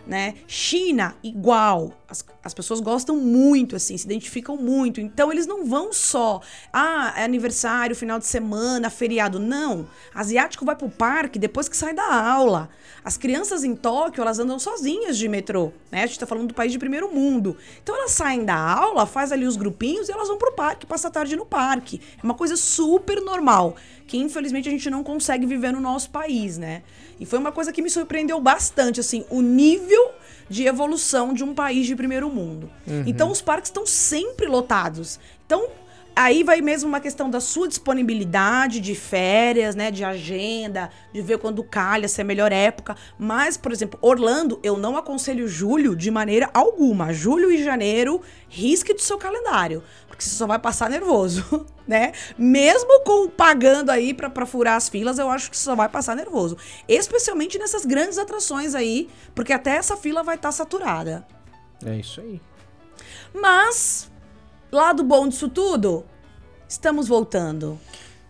né? China, igual. As, as pessoas gostam muito, assim, se identificam muito. Então, eles não vão só, ah, é aniversário, final de semana, feriado. Não. Asiático vai pro parque depois que sai da aula. As crianças em Tóquio, elas andam sozinhas de metrô, né? A gente tá falando do país de primeiro mundo. Então, elas saem da aula, faz ali os grupinhos e elas vão pro parque, passa a tarde no parque. É uma coisa super normal, que infelizmente a gente não consegue viver no nosso país, né? E foi uma coisa que me surpreendeu bastante, assim, o nível de evolução de um país de primeiro mundo. Então, os parques estão sempre lotados. Então, aí vai mesmo uma questão da sua disponibilidade de férias, né, de agenda, de ver quando calha, se é a melhor época. Mas, por exemplo, Orlando, eu não aconselho julho de maneira alguma. Julho e janeiro, risque do seu calendário, porque você só vai passar nervoso, né? Mesmo com pagando aí pra furar as filas, eu acho que você só vai passar nervoso. Especialmente nessas grandes atrações aí, porque até essa fila vai estar saturada. É isso aí. Mas, lado bom disso tudo, estamos voltando.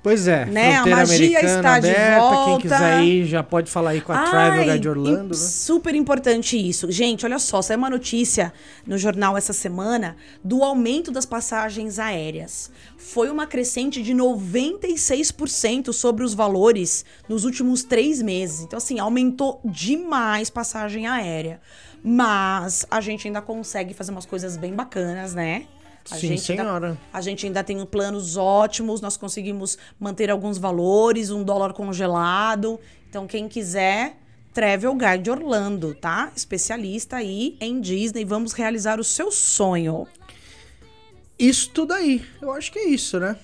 Pois é, Né, a magia está de aberta, quem volta. quiser ir já pode falar aí com a Travel Ai, Guide Orlando, né? Super importante isso. Gente, olha só, saiu uma notícia no jornal essa semana do aumento das passagens aéreas. Foi uma crescente de 96% sobre os valores nos últimos três meses. Então, assim, aumentou demais passagem aérea. Mas a gente ainda consegue fazer umas coisas bem bacanas, né? A Sim, gente ainda- senhora. a gente ainda tem planos ótimos, nós conseguimos manter alguns valores, um dólar congelado. Então, quem quiser, Travel Guide Orlando, tá? Especialista aí em Disney. Vamos realizar o seu sonho. Isso tudo aí. Eu acho que é isso, né?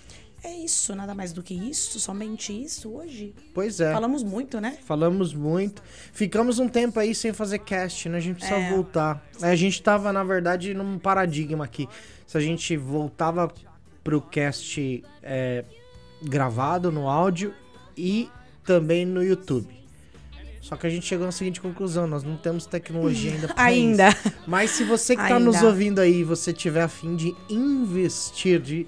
É isso, nada mais do que isso, somente isso hoje. Pois é. Falamos muito, né? Falamos muito. Ficamos um tempo aí sem fazer cast, né? A gente precisa É. voltar. A gente tava, na verdade, num paradigma aqui. Se a gente voltava pro cast é, gravado no áudio e também no YouTube. Só que a gente chegou na seguinte conclusão: nós não temos tecnologia ainda pra Ainda. isso. Mas se você que tá Ainda. nos ouvindo aí, você tiver a fim de investir, de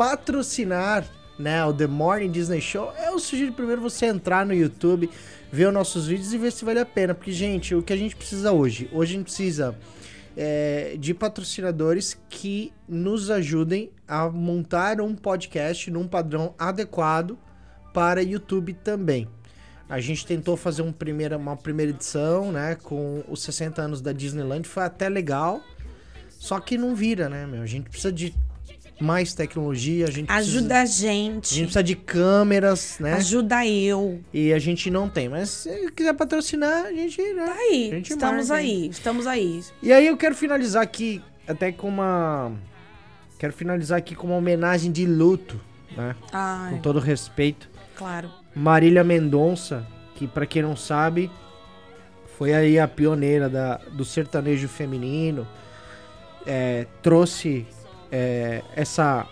patrocinar né, o The Morning Disney Show, eu sugiro primeiro você entrar no YouTube, ver os nossos vídeos e ver se vale a pena. Porque, gente, o que a gente precisa hoje? Hoje a gente precisa é, de patrocinadores que nos ajudem a montar um podcast num padrão adequado para YouTube também. A gente tentou fazer um primeira, uma primeira edição, né, com os 60 anos da Disneyland, foi até legal, só que não vira, né, meu? A gente precisa de mais tecnologia, a gente precisa, Ajuda a a gente gente. precisa de câmeras, né? Ajuda eu. E a gente não tem, mas se quiser patrocinar, a gente, né? Tá aí. A gente Estamos marca, aí. Estamos aí. E aí eu quero finalizar aqui até com uma quero finalizar aqui com uma homenagem de luto, né? Com Ai, todo respeito. claro. Marília Mendonça, que pra quem não sabe, foi aí a pioneira da, do sertanejo feminino, é, trouxe é, essa.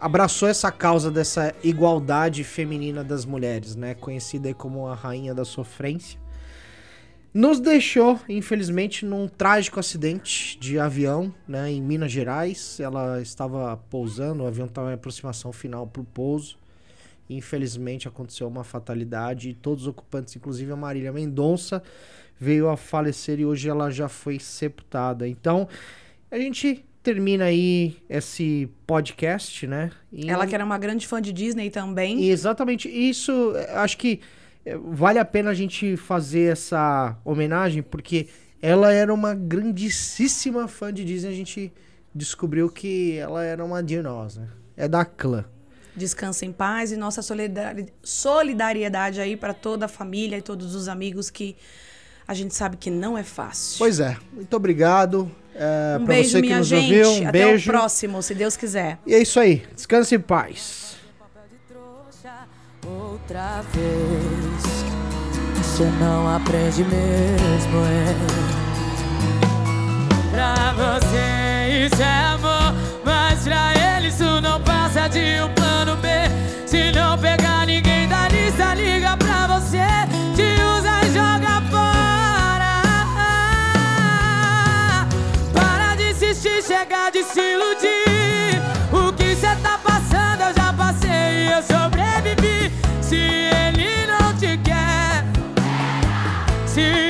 abraçou essa causa dessa igualdade feminina das mulheres, né? Conhecida como a rainha da sofrência. Nos deixou, infelizmente, num trágico acidente de avião, né, em Minas Gerais. Ela estava pousando, o avião estava em aproximação final para o pouso. Infelizmente aconteceu uma fatalidade e todos os ocupantes, inclusive a Marília Mendonça, veio a falecer e hoje ela já foi sepultada. Então, a gente termina aí esse podcast, né? E- Ela que era uma grande fã de Disney também. e exatamente isso, acho que eh, vale a pena a gente fazer essa homenagem, porque ela era uma grandíssima fã de Disney. A gente descobriu que ela era uma de nós, né? É da clã. Descansa em paz e nossa solidari- solidariedade aí para toda a família e todos os amigos que a gente sabe que não é fácil. Pois é, muito obrigado. É, um pra beijo, você que minha nos gente. ouviu, um Até beijo. o próximo, se Deus quiser. E é isso aí, descanse em paz. outra vez. Você não aprende mesmo, é. Pra você isso é amor, mas pra ele isso não passa de um plano B. Se não pegar ninguém da lista, liga se